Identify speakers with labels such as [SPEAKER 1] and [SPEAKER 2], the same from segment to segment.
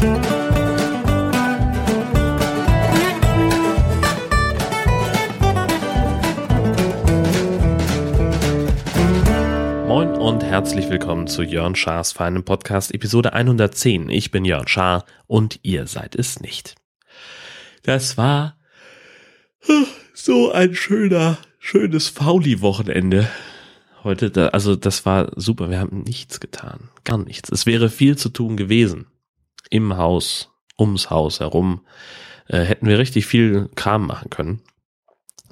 [SPEAKER 1] Moin und herzlich willkommen zu Jörn Schars feinem Podcast Episode 110. Ich bin Jörn Schaar und ihr seid es nicht. Das war so ein schöner, schönes Fauli-Wochenende. Heute, da, also das war super. Wir haben nichts getan. Gar nichts. Es wäre viel zu tun gewesen. Im Haus, ums Haus herum. Äh, hätten wir richtig viel Kram machen können.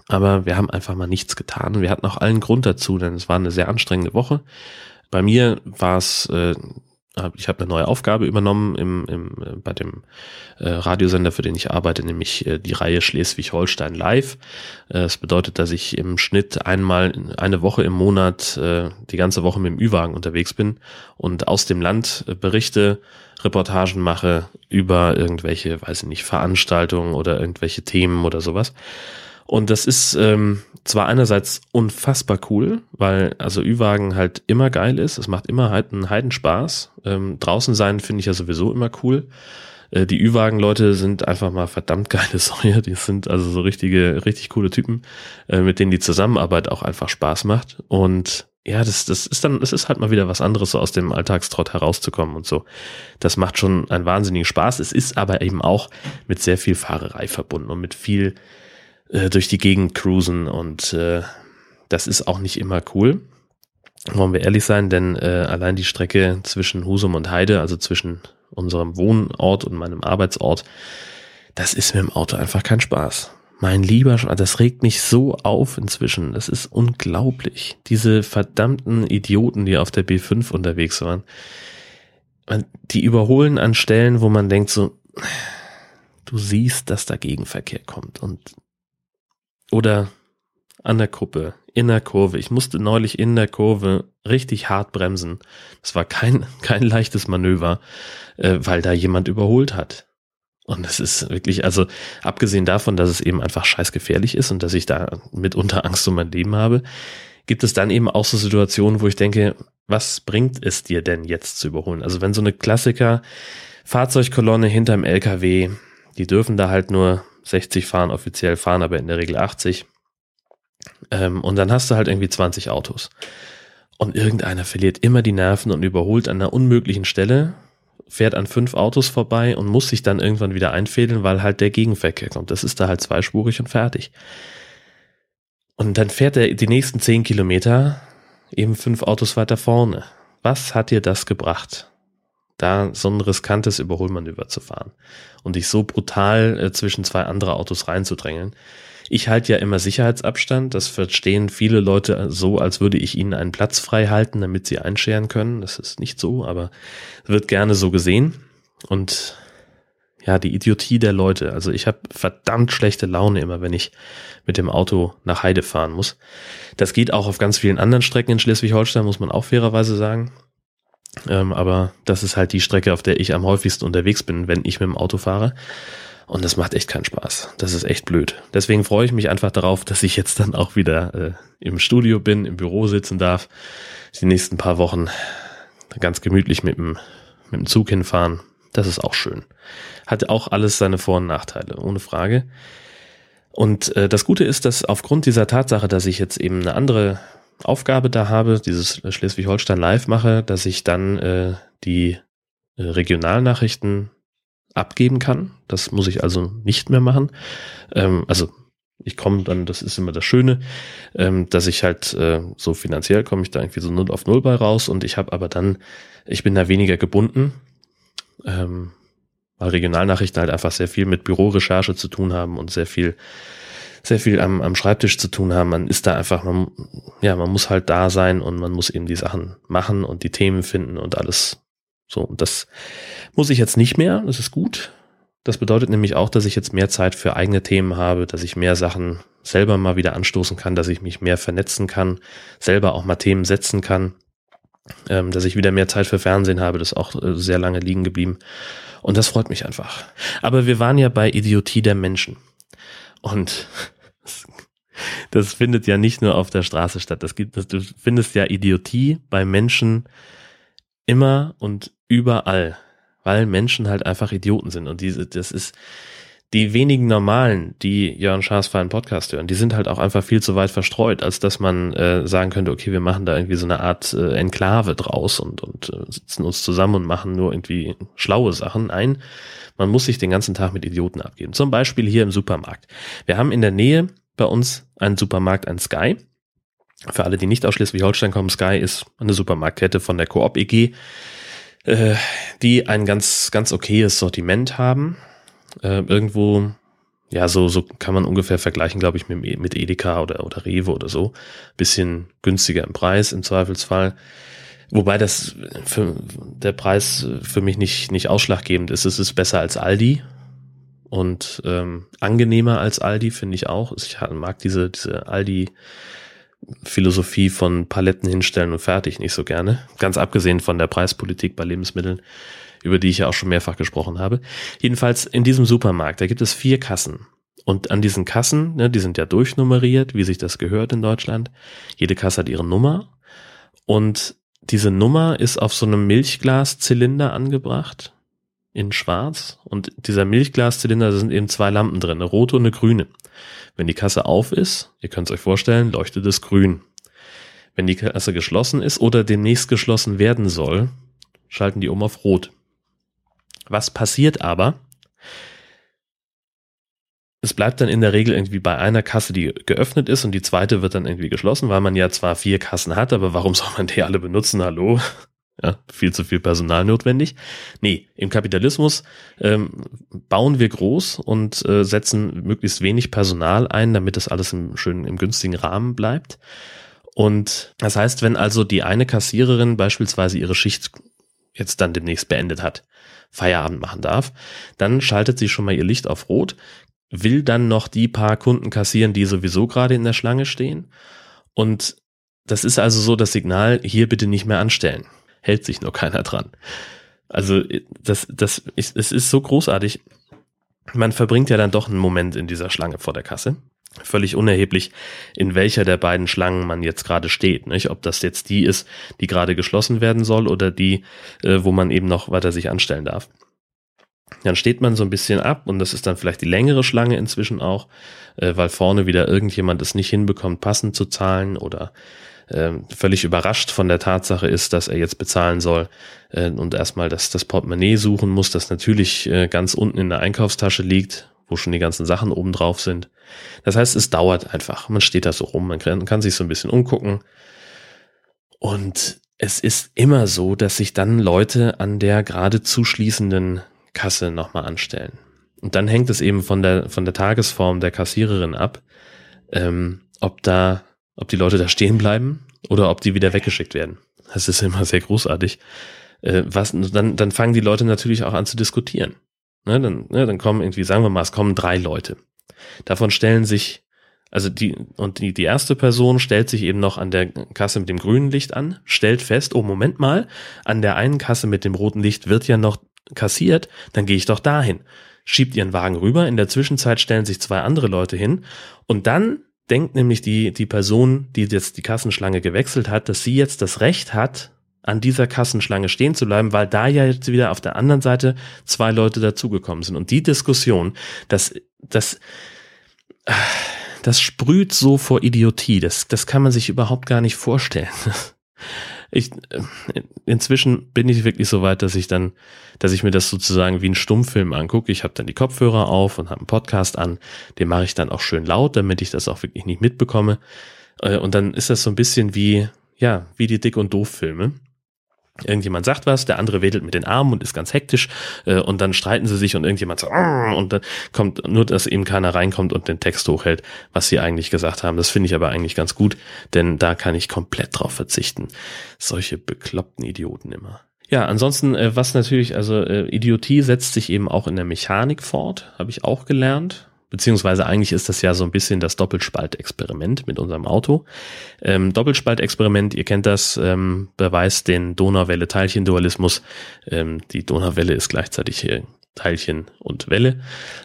[SPEAKER 1] Aber wir haben einfach mal nichts getan. Wir hatten auch allen Grund dazu, denn es war eine sehr anstrengende Woche. Bei mir war es, äh, ich habe eine neue Aufgabe übernommen im, im, äh, bei dem äh, Radiosender, für den ich arbeite, nämlich äh, die Reihe Schleswig-Holstein Live. Äh, das bedeutet, dass ich im Schnitt einmal eine Woche im Monat äh, die ganze Woche mit dem Ü-Wagen unterwegs bin und aus dem Land äh, berichte, Reportagen mache über irgendwelche, weiß ich nicht, Veranstaltungen oder irgendwelche Themen oder sowas. Und das ist ähm, zwar einerseits unfassbar cool, weil also Ü-Wagen halt immer geil ist, es macht immer halt einen Heidenspaß. Ähm, draußen sein finde ich ja sowieso immer cool. Äh, die Ü-Wagen-Leute sind einfach mal verdammt geile Säue. Die sind also so richtige, richtig coole Typen, äh, mit denen die Zusammenarbeit auch einfach Spaß macht. Und ja, das, das ist dann, es ist halt mal wieder was anderes, so aus dem Alltagstrott herauszukommen und so. Das macht schon einen wahnsinnigen Spaß. Es ist aber eben auch mit sehr viel Fahrerei verbunden und mit viel äh, durch die Gegend cruisen und äh, das ist auch nicht immer cool. Wollen wir ehrlich sein, denn äh, allein die Strecke zwischen Husum und Heide, also zwischen unserem Wohnort und meinem Arbeitsort, das ist mit dem Auto einfach kein Spaß. Mein lieber, das regt mich so auf inzwischen. Das ist unglaublich. Diese verdammten Idioten, die auf der B5 unterwegs waren, die überholen an Stellen, wo man denkt so, du siehst, dass da Gegenverkehr kommt und oder an der Kuppe, in der Kurve. Ich musste neulich in der Kurve richtig hart bremsen. Das war kein, kein leichtes Manöver, äh, weil da jemand überholt hat. Und es ist wirklich, also abgesehen davon, dass es eben einfach scheißgefährlich ist und dass ich da mitunter Angst um mein Leben habe, gibt es dann eben auch so Situationen, wo ich denke, was bringt es dir denn jetzt zu überholen? Also wenn so eine Klassiker Fahrzeugkolonne hinterm LKW, die dürfen da halt nur 60 fahren, offiziell fahren aber in der Regel 80. Ähm, und dann hast du halt irgendwie 20 Autos. Und irgendeiner verliert immer die Nerven und überholt an einer unmöglichen Stelle, fährt an fünf Autos vorbei und muss sich dann irgendwann wieder einfädeln, weil halt der Gegenverkehr kommt. Das ist da halt zweispurig und fertig. Und dann fährt er die nächsten zehn Kilometer eben fünf Autos weiter vorne. Was hat dir das gebracht? Da so ein riskantes Überholmanöver zu fahren und dich so brutal äh, zwischen zwei andere Autos reinzudrängeln. Ich halte ja immer Sicherheitsabstand. Das verstehen viele Leute so, als würde ich ihnen einen Platz frei halten, damit sie einscheren können. Das ist nicht so, aber wird gerne so gesehen. Und ja, die Idiotie der Leute. Also ich habe verdammt schlechte Laune immer, wenn ich mit dem Auto nach Heide fahren muss. Das geht auch auf ganz vielen anderen Strecken in Schleswig-Holstein, muss man auch fairerweise sagen. Ähm, aber das ist halt die Strecke, auf der ich am häufigsten unterwegs bin, wenn ich mit dem Auto fahre. Und das macht echt keinen Spaß. Das ist echt blöd. Deswegen freue ich mich einfach darauf, dass ich jetzt dann auch wieder äh, im Studio bin, im Büro sitzen darf, die nächsten paar Wochen ganz gemütlich mit dem, mit dem Zug hinfahren. Das ist auch schön. Hat auch alles seine Vor- und Nachteile, ohne Frage. Und äh, das Gute ist, dass aufgrund dieser Tatsache, dass ich jetzt eben eine andere Aufgabe da habe, dieses Schleswig-Holstein Live mache, dass ich dann äh, die äh, Regionalnachrichten abgeben kann. Das muss ich also nicht mehr machen. Ähm, also ich komme dann, das ist immer das Schöne, ähm, dass ich halt äh, so finanziell komme ich da irgendwie so null auf null bei raus und ich habe aber dann, ich bin da weniger gebunden, ähm, weil Regionalnachrichten halt einfach sehr viel mit Bürorecherche zu tun haben und sehr viel sehr viel am, am Schreibtisch zu tun haben. Man ist da einfach, man, ja, man muss halt da sein und man muss eben die Sachen machen und die Themen finden und alles. So, und das muss ich jetzt nicht mehr. Das ist gut. Das bedeutet nämlich auch, dass ich jetzt mehr Zeit für eigene Themen habe, dass ich mehr Sachen selber mal wieder anstoßen kann, dass ich mich mehr vernetzen kann, selber auch mal Themen setzen kann, ähm, dass ich wieder mehr Zeit für Fernsehen habe, das ist auch äh, sehr lange liegen geblieben. Und das freut mich einfach. Aber wir waren ja bei Idiotie der Menschen. Und das findet ja nicht nur auf der Straße statt. Das gibt, das, du findest ja Idiotie bei Menschen immer und überall. weil Menschen halt einfach Idioten sind. Und diese, das ist die wenigen Normalen, die Jörn Schaas für einen Podcast hören, die sind halt auch einfach viel zu weit verstreut, als dass man äh, sagen könnte, okay, wir machen da irgendwie so eine Art äh, Enklave draus und, und äh, sitzen uns zusammen und machen nur irgendwie schlaue Sachen. Nein, man muss sich den ganzen Tag mit Idioten abgeben. Zum Beispiel hier im Supermarkt. Wir haben in der Nähe bei uns einen Supermarkt, ein Sky. Für alle, die nicht aus Schleswig-Holstein kommen, Sky ist eine Supermarktkette von der Coop EG, äh, die ein ganz, ganz okayes Sortiment haben. Äh, irgendwo, ja, so, so kann man ungefähr vergleichen, glaube ich, mit, mit Edeka oder, oder Rewe oder so. Bisschen günstiger im Preis im Zweifelsfall. Wobei das für, der Preis für mich nicht, nicht ausschlaggebend ist. Es ist besser als Aldi und ähm, angenehmer als Aldi, finde ich auch. Ich mag diese, diese Aldi Philosophie von Paletten hinstellen und fertig nicht so gerne. Ganz abgesehen von der Preispolitik bei Lebensmitteln, über die ich ja auch schon mehrfach gesprochen habe. Jedenfalls in diesem Supermarkt, da gibt es vier Kassen. Und an diesen Kassen, ne, die sind ja durchnummeriert, wie sich das gehört in Deutschland. Jede Kasse hat ihre Nummer. Und diese Nummer ist auf so einem Milchglaszylinder angebracht in schwarz und dieser Milchglaszylinder, da sind eben zwei Lampen drin, eine rote und eine grüne. Wenn die Kasse auf ist, ihr könnt es euch vorstellen, leuchtet es grün. Wenn die Kasse geschlossen ist oder demnächst geschlossen werden soll, schalten die um auf rot. Was passiert aber? Es bleibt dann in der Regel irgendwie bei einer Kasse, die geöffnet ist und die zweite wird dann irgendwie geschlossen, weil man ja zwar vier Kassen hat, aber warum soll man die alle benutzen? Hallo? Ja, viel zu viel Personal notwendig. Nee, im Kapitalismus ähm, bauen wir groß und äh, setzen möglichst wenig Personal ein, damit das alles im schönen, im günstigen Rahmen bleibt. Und das heißt, wenn also die eine Kassiererin beispielsweise ihre Schicht jetzt dann demnächst beendet hat, Feierabend machen darf, dann schaltet sie schon mal ihr Licht auf Rot, will dann noch die paar Kunden kassieren, die sowieso gerade in der Schlange stehen. Und das ist also so das Signal, hier bitte nicht mehr anstellen hält sich nur keiner dran. Also das, das, es ist so großartig. Man verbringt ja dann doch einen Moment in dieser Schlange vor der Kasse. Völlig unerheblich, in welcher der beiden Schlangen man jetzt gerade steht. Nicht? Ob das jetzt die ist, die gerade geschlossen werden soll oder die, äh, wo man eben noch weiter sich anstellen darf. Dann steht man so ein bisschen ab und das ist dann vielleicht die längere Schlange inzwischen auch, äh, weil vorne wieder irgendjemand es nicht hinbekommt, passend zu zahlen oder äh, völlig überrascht von der Tatsache ist, dass er jetzt bezahlen soll äh, und erstmal das, das Portemonnaie suchen muss, das natürlich äh, ganz unten in der Einkaufstasche liegt, wo schon die ganzen Sachen oben drauf sind. Das heißt, es dauert einfach. Man steht da so rum, man kann, kann sich so ein bisschen umgucken. Und es ist immer so, dass sich dann Leute an der gerade zuschließenden Kasse nochmal anstellen. Und dann hängt es eben von der, von der Tagesform der Kassiererin ab, ähm, ob da ob die Leute da stehen bleiben oder ob die wieder weggeschickt werden. Das ist immer sehr großartig. Äh, was, dann, dann fangen die Leute natürlich auch an zu diskutieren. Ne, dann, ne, dann kommen irgendwie, sagen wir mal, es kommen drei Leute. Davon stellen sich, also die, und die, die erste Person stellt sich eben noch an der Kasse mit dem grünen Licht an, stellt fest, oh, Moment mal, an der einen Kasse mit dem roten Licht wird ja noch kassiert, dann gehe ich doch dahin. Schiebt ihren Wagen rüber, in der Zwischenzeit stellen sich zwei andere Leute hin und dann denkt nämlich die, die Person, die jetzt die Kassenschlange gewechselt hat, dass sie jetzt das Recht hat, an dieser Kassenschlange stehen zu bleiben, weil da ja jetzt wieder auf der anderen Seite zwei Leute dazugekommen sind. Und die Diskussion, das, das, das sprüht so vor Idiotie. Das, das kann man sich überhaupt gar nicht vorstellen. ich, äh, inzwischen bin ich wirklich so weit, dass ich dann, dass ich mir das sozusagen wie einen Stummfilm angucke. Ich habe dann die Kopfhörer auf und habe einen Podcast an, den mache ich dann auch schön laut, damit ich das auch wirklich nicht mitbekomme. Äh, und dann ist das so ein bisschen wie, ja, wie die Dick- und Doof-Filme. Irgendjemand sagt was, der andere wedelt mit den Armen und ist ganz hektisch äh, und dann streiten sie sich und irgendjemand sagt und dann kommt nur, dass eben keiner reinkommt und den Text hochhält, was sie eigentlich gesagt haben. Das finde ich aber eigentlich ganz gut, denn da kann ich komplett drauf verzichten. Solche bekloppten Idioten immer. Ja, ansonsten, äh, was natürlich, also äh, Idiotie setzt sich eben auch in der Mechanik fort, habe ich auch gelernt beziehungsweise eigentlich ist das ja so ein bisschen das Doppelspaltexperiment mit unserem Auto. Ähm, Doppelspaltexperiment, ihr kennt das, ähm, beweist den Donauwelle-Teilchendualismus. Ähm, die Donauwelle ist gleichzeitig hier Teilchen und Welle.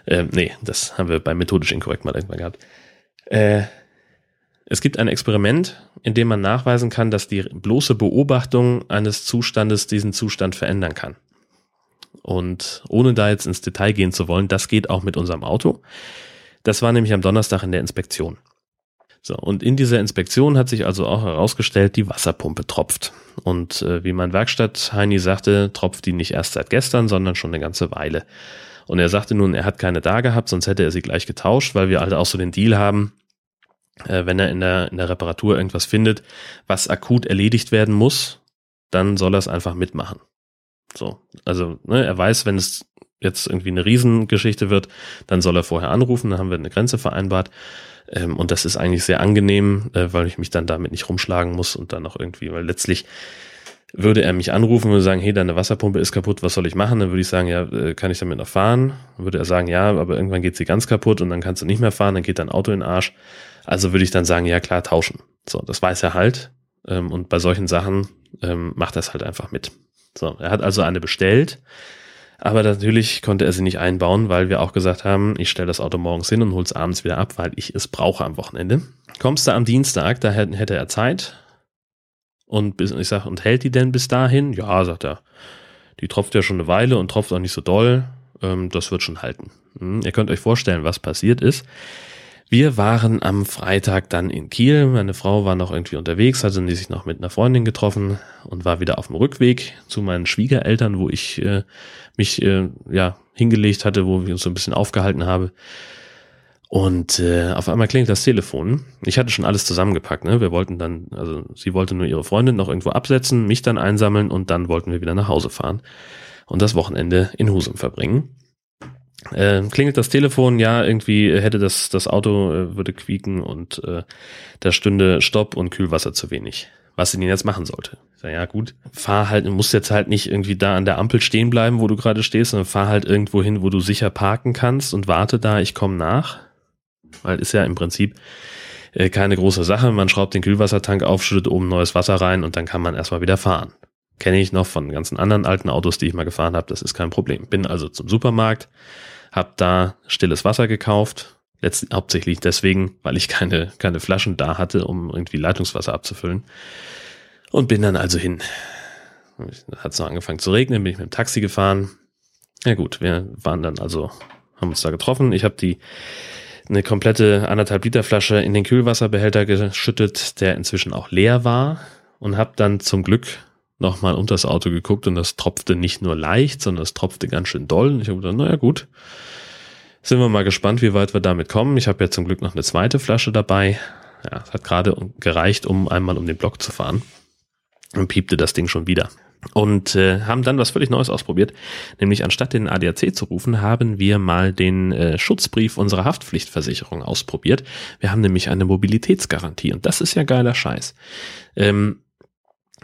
[SPEAKER 1] Ähm, nee, das haben wir bei methodisch inkorrekt mal irgendwann gehabt. Äh, es gibt ein Experiment, in dem man nachweisen kann, dass die bloße Beobachtung eines Zustandes diesen Zustand verändern kann. Und ohne da jetzt ins Detail gehen zu wollen, das geht auch mit unserem Auto. Das war nämlich am Donnerstag in der Inspektion. So, und in dieser Inspektion hat sich also auch herausgestellt, die Wasserpumpe tropft. Und äh, wie mein Werkstatt-Heini sagte, tropft die nicht erst seit gestern, sondern schon eine ganze Weile. Und er sagte nun, er hat keine da gehabt, sonst hätte er sie gleich getauscht, weil wir halt auch so den Deal haben, äh, wenn er in der, in der Reparatur irgendwas findet, was akut erledigt werden muss, dann soll er es einfach mitmachen. So, also ne, er weiß, wenn es jetzt irgendwie eine Riesengeschichte wird, dann soll er vorher anrufen, dann haben wir eine Grenze vereinbart. Ähm, und das ist eigentlich sehr angenehm, äh, weil ich mich dann damit nicht rumschlagen muss und dann auch irgendwie, weil letztlich würde er mich anrufen und sagen, hey, deine Wasserpumpe ist kaputt, was soll ich machen? Dann würde ich sagen, ja, äh, kann ich damit noch fahren? Dann würde er sagen, ja, aber irgendwann geht sie ganz kaputt und dann kannst du nicht mehr fahren, dann geht dein Auto in den Arsch. Also würde ich dann sagen, ja klar, tauschen. So, das weiß er halt. Ähm, und bei solchen Sachen ähm, macht er es halt einfach mit. So, er hat also eine bestellt. Aber natürlich konnte er sie nicht einbauen, weil wir auch gesagt haben, ich stelle das Auto morgens hin und hol's abends wieder ab, weil ich es brauche am Wochenende. Kommst du am Dienstag, da hätte er Zeit, und ich sag, und hält die denn bis dahin? Ja, sagt er. Die tropft ja schon eine Weile und tropft auch nicht so doll. Ähm, das wird schon halten. Hm, ihr könnt euch vorstellen, was passiert ist. Wir waren am Freitag dann in Kiel. Meine Frau war noch irgendwie unterwegs, hatte sich noch mit einer Freundin getroffen und war wieder auf dem Rückweg zu meinen Schwiegereltern, wo ich äh, mich äh, ja hingelegt hatte, wo wir uns so ein bisschen aufgehalten haben. Und äh, auf einmal klingt das Telefon. Ich hatte schon alles zusammengepackt. Ne? Wir wollten dann, also sie wollte nur ihre Freundin noch irgendwo absetzen, mich dann einsammeln und dann wollten wir wieder nach Hause fahren und das Wochenende in Husum verbringen. Äh, klingelt das Telefon, ja, irgendwie hätte das, das Auto äh, würde quieken und äh, da stünde Stopp und Kühlwasser zu wenig. Was sie denn jetzt machen sollte. Ich sag, ja, gut, fahr halt, musst jetzt halt nicht irgendwie da an der Ampel stehen bleiben, wo du gerade stehst, sondern fahr halt irgendwo hin, wo du sicher parken kannst und warte da, ich komme nach weil ist ja im Prinzip äh, keine große Sache. Man schraubt den Kühlwassertank auf, schüttet oben neues Wasser rein und dann kann man erstmal wieder fahren. Kenne ich noch von ganzen anderen alten Autos, die ich mal gefahren habe. Das ist kein Problem. Bin also zum Supermarkt, habe da stilles Wasser gekauft. Letzt, hauptsächlich deswegen, weil ich keine, keine Flaschen da hatte, um irgendwie Leitungswasser abzufüllen. Und bin dann also hin. Hat noch angefangen zu regnen, bin ich mit dem Taxi gefahren. Ja gut, wir waren dann also, haben uns da getroffen. Ich habe die eine komplette anderthalb Liter Flasche in den Kühlwasserbehälter geschüttet, der inzwischen auch leer war und habe dann zum Glück nochmal unter das Auto geguckt und das tropfte nicht nur leicht, sondern es tropfte ganz schön doll. Und ich habe gedacht, naja gut, sind wir mal gespannt, wie weit wir damit kommen. Ich habe ja zum Glück noch eine zweite Flasche dabei. Ja, es hat gerade gereicht, um einmal um den Block zu fahren. Und piepte das Ding schon wieder und äh, haben dann was völlig Neues ausprobiert, nämlich anstatt den ADAC zu rufen, haben wir mal den äh, Schutzbrief unserer Haftpflichtversicherung ausprobiert. Wir haben nämlich eine Mobilitätsgarantie und das ist ja geiler Scheiß. Ähm,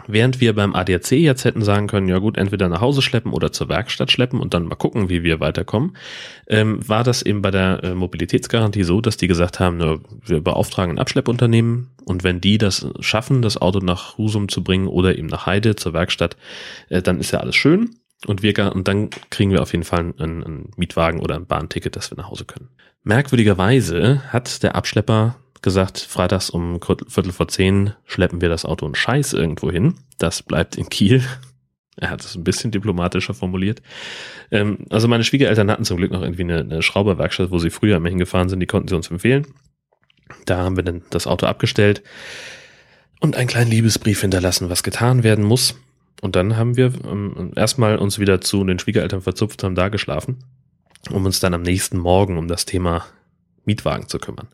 [SPEAKER 1] Während wir beim ADAC jetzt hätten sagen können, ja gut, entweder nach Hause schleppen oder zur Werkstatt schleppen und dann mal gucken, wie wir weiterkommen, ähm, war das eben bei der äh, Mobilitätsgarantie so, dass die gesagt haben, ne, wir beauftragen ein Abschleppunternehmen und wenn die das schaffen, das Auto nach Husum zu bringen oder eben nach Heide zur Werkstatt, äh, dann ist ja alles schön und wir und dann kriegen wir auf jeden Fall einen, einen Mietwagen oder ein Bahnticket, dass wir nach Hause können. Merkwürdigerweise hat der Abschlepper gesagt, freitags um Viertel vor zehn schleppen wir das Auto und Scheiß irgendwo hin. Das bleibt in Kiel. Er hat es ein bisschen diplomatischer formuliert. Ähm, also meine Schwiegereltern hatten zum Glück noch irgendwie eine, eine Schrauberwerkstatt, wo sie früher immer hingefahren sind, die konnten sie uns empfehlen. Da haben wir dann das Auto abgestellt und einen kleinen Liebesbrief hinterlassen, was getan werden muss. Und dann haben wir ähm, erstmal uns wieder zu den Schwiegereltern verzupft, haben da geschlafen, um uns dann am nächsten Morgen um das Thema Mietwagen zu kümmern.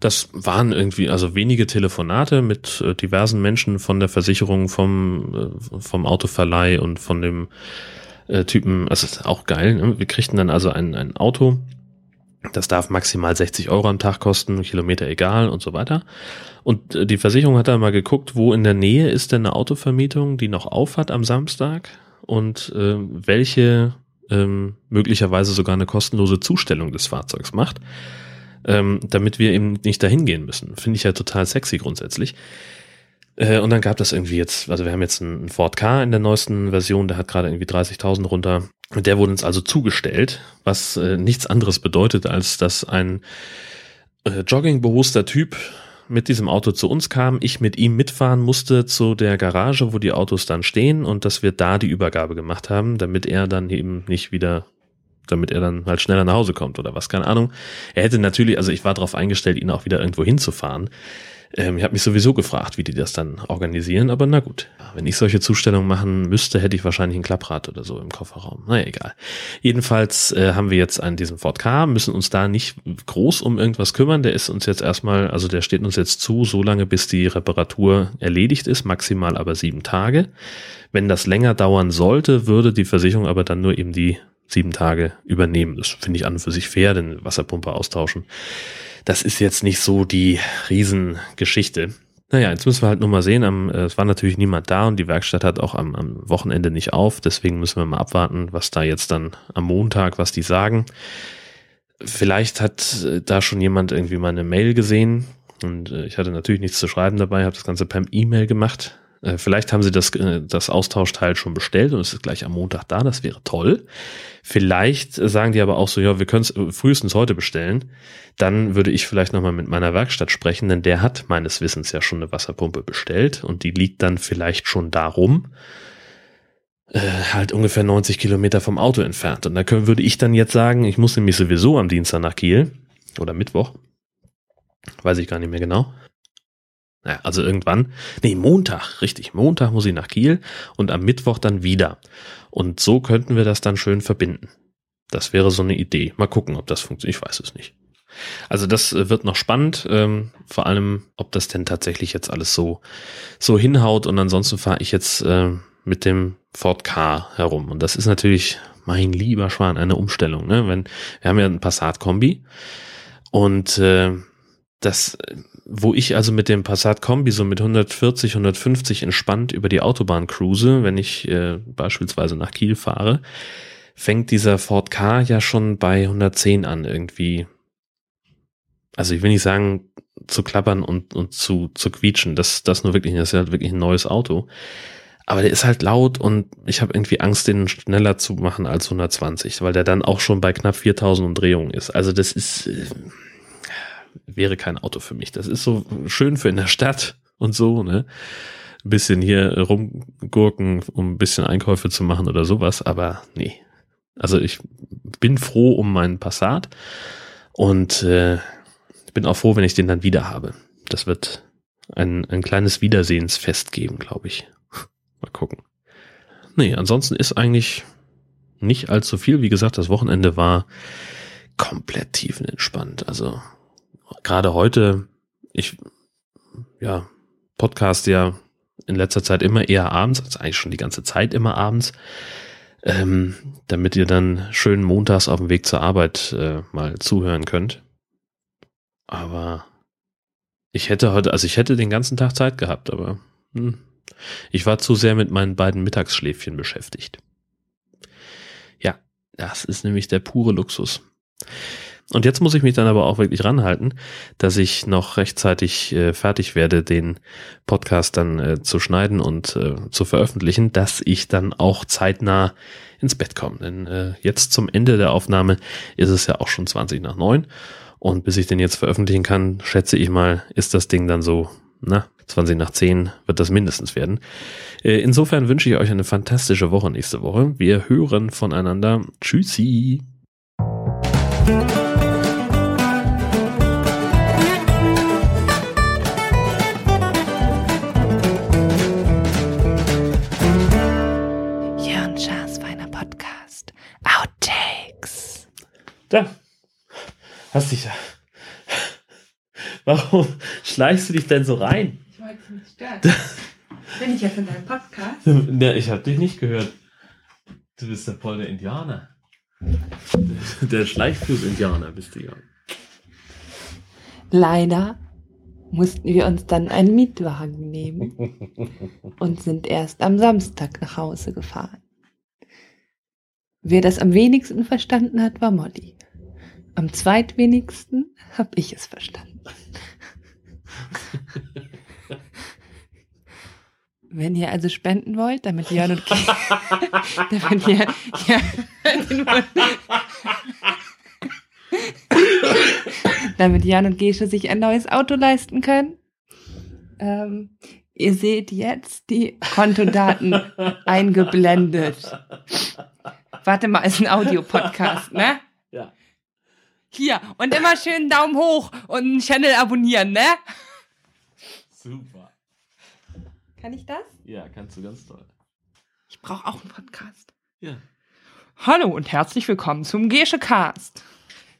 [SPEAKER 1] Das waren irgendwie also wenige Telefonate mit äh, diversen Menschen von der Versicherung, vom, äh, vom Autoverleih und von dem äh, Typen. Das ist auch geil. Ne? Wir kriegten dann also ein, ein Auto. Das darf maximal 60 Euro am Tag kosten, Kilometer egal und so weiter. Und äh, die Versicherung hat da mal geguckt, wo in der Nähe ist denn eine Autovermietung, die noch auf hat am Samstag und äh, welche ähm, möglicherweise sogar eine kostenlose Zustellung des Fahrzeugs macht ähm, damit wir eben nicht dahin gehen müssen. Finde ich ja total sexy grundsätzlich. Äh, und dann gab das irgendwie jetzt, also wir haben jetzt einen Ford K in der neuesten Version, der hat gerade irgendwie 30.000 runter. Und der wurde uns also zugestellt, was äh, nichts anderes bedeutet, als dass ein äh, joggingbewusster Typ mit diesem Auto zu uns kam, ich mit ihm mitfahren musste zu der Garage, wo die Autos dann stehen und dass wir da die Übergabe gemacht haben, damit er dann eben nicht wieder damit er dann halt schneller nach Hause kommt oder was, keine Ahnung. Er hätte natürlich, also ich war darauf eingestellt, ihn auch wieder irgendwo hinzufahren. Ähm, ich habe mich sowieso gefragt, wie die das dann organisieren, aber na gut. Wenn ich solche Zustellungen machen müsste, hätte ich wahrscheinlich ein Klapprad oder so im Kofferraum. Naja, egal. Jedenfalls äh, haben wir jetzt an diesem Ford K, müssen uns da nicht groß um irgendwas kümmern. Der ist uns jetzt erstmal, also der steht uns jetzt zu, so lange bis die Reparatur erledigt ist, maximal aber sieben Tage. Wenn das länger dauern sollte, würde die Versicherung aber dann nur eben die sieben Tage übernehmen. Das finde ich an und für sich fair, denn Wasserpumpe austauschen. Das ist jetzt nicht so die Riesengeschichte. Naja, jetzt müssen wir halt nur mal sehen, am, äh, es war natürlich niemand da und die Werkstatt hat auch am, am Wochenende nicht auf, deswegen müssen wir mal abwarten, was da jetzt dann am Montag, was die sagen. Vielleicht hat äh, da schon jemand irgendwie meine Mail gesehen und äh, ich hatte natürlich nichts zu schreiben dabei, habe das Ganze per E-Mail gemacht. Äh, vielleicht haben sie das, äh, das Austauschteil schon bestellt und es ist gleich am Montag da, das wäre toll. Vielleicht sagen die aber auch so, ja, wir können es frühestens heute bestellen. Dann würde ich vielleicht nochmal mit meiner Werkstatt sprechen, denn der hat meines Wissens ja schon eine Wasserpumpe bestellt und die liegt dann vielleicht schon darum, äh, halt ungefähr 90 Kilometer vom Auto entfernt. Und da können, würde ich dann jetzt sagen, ich muss nämlich sowieso am Dienstag nach Kiel oder Mittwoch. Weiß ich gar nicht mehr genau. Naja, also irgendwann, nee, Montag, richtig, Montag muss ich nach Kiel und am Mittwoch dann wieder. Und so könnten wir das dann schön verbinden. Das wäre so eine Idee. Mal gucken, ob das funktioniert. Ich weiß es nicht. Also das äh, wird noch spannend, ähm, vor allem, ob das denn tatsächlich jetzt alles so so hinhaut. Und ansonsten fahre ich jetzt äh, mit dem Ford Car herum. Und das ist natürlich, mein lieber Schwan, eine Umstellung. Ne? Wenn wir haben ja ein Passat-Kombi und äh, das, wo ich also mit dem Passat Kombi so mit 140, 150 entspannt über die Autobahn cruise, wenn ich äh, beispielsweise nach Kiel fahre, fängt dieser Ford K ja schon bei 110 an irgendwie. Also ich will nicht sagen zu klappern und, und zu, zu quietschen, das, das nur wirklich, das ist halt wirklich ein neues Auto. Aber der ist halt laut und ich habe irgendwie Angst, den schneller zu machen als 120, weil der dann auch schon bei knapp 4000 Umdrehungen ist. Also das ist, äh, wäre kein Auto für mich. Das ist so schön für in der Stadt und so, ne? Ein bisschen hier rumgurken, um ein bisschen Einkäufe zu machen oder sowas, aber nee. Also ich bin froh um meinen Passat und äh, bin auch froh, wenn ich den dann wieder habe. Das wird ein, ein kleines Wiedersehensfest geben, glaube ich. Mal gucken. Nee, ansonsten ist eigentlich nicht allzu viel. Wie gesagt, das Wochenende war komplett tiefenentspannt. Also gerade heute, ich, ja, Podcast ja in letzter Zeit immer eher abends, also eigentlich schon die ganze Zeit immer abends, ähm, damit ihr dann schön montags auf dem Weg zur Arbeit äh, mal zuhören könnt. Aber ich hätte heute, also ich hätte den ganzen Tag Zeit gehabt, aber hm, ich war zu sehr mit meinen beiden Mittagsschläfchen beschäftigt. Ja, das ist nämlich der pure Luxus. Und jetzt muss ich mich dann aber auch wirklich ranhalten, dass ich noch rechtzeitig äh, fertig werde, den Podcast dann äh, zu schneiden und äh, zu veröffentlichen, dass ich dann auch zeitnah ins Bett komme. Denn äh, jetzt zum Ende der Aufnahme ist es ja auch schon 20 nach 9. Und bis ich den jetzt veröffentlichen kann, schätze ich mal, ist das Ding dann so, na, 20 nach 10 wird das mindestens werden. Äh, insofern wünsche ich euch eine fantastische Woche nächste Woche. Wir hören voneinander. Tschüssi. Da. Hast dich. Warum schleichst du dich denn so rein? Ich wollte dich nicht stören. Bin ich ja von deinem Podcast? Ja, ich habe dich nicht gehört. Du bist der polne Indianer. Der Schleichfuß-Indianer bist du ja.
[SPEAKER 2] Leider mussten wir uns dann einen Mietwagen nehmen und sind erst am Samstag nach Hause gefahren. Wer das am wenigsten verstanden hat, war Molly. Am zweitwenigsten habe ich es verstanden. Wenn ihr also spenden wollt, damit Jörn und damit ihr, ja, damit Jan und Gesche sich ein neues Auto leisten können, Ähm, ihr seht jetzt die Kontodaten eingeblendet. Warte mal, ist ein Audiopodcast, ne?
[SPEAKER 1] Ja.
[SPEAKER 2] Hier, und immer schön Daumen hoch und einen Channel abonnieren, ne?
[SPEAKER 1] Super.
[SPEAKER 2] Kann ich das?
[SPEAKER 1] Ja, kannst du ganz toll.
[SPEAKER 2] Ich brauche auch einen Podcast.
[SPEAKER 1] Ja.
[SPEAKER 2] Hallo und herzlich willkommen zum Gesche Cast.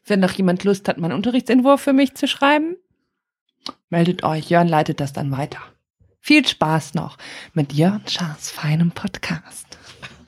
[SPEAKER 2] Wenn noch jemand Lust hat, meinen Unterrichtsentwurf für mich zu schreiben, meldet euch. Jörn leitet das dann weiter. Viel Spaß noch mit Jörn Schaas feinem Podcast.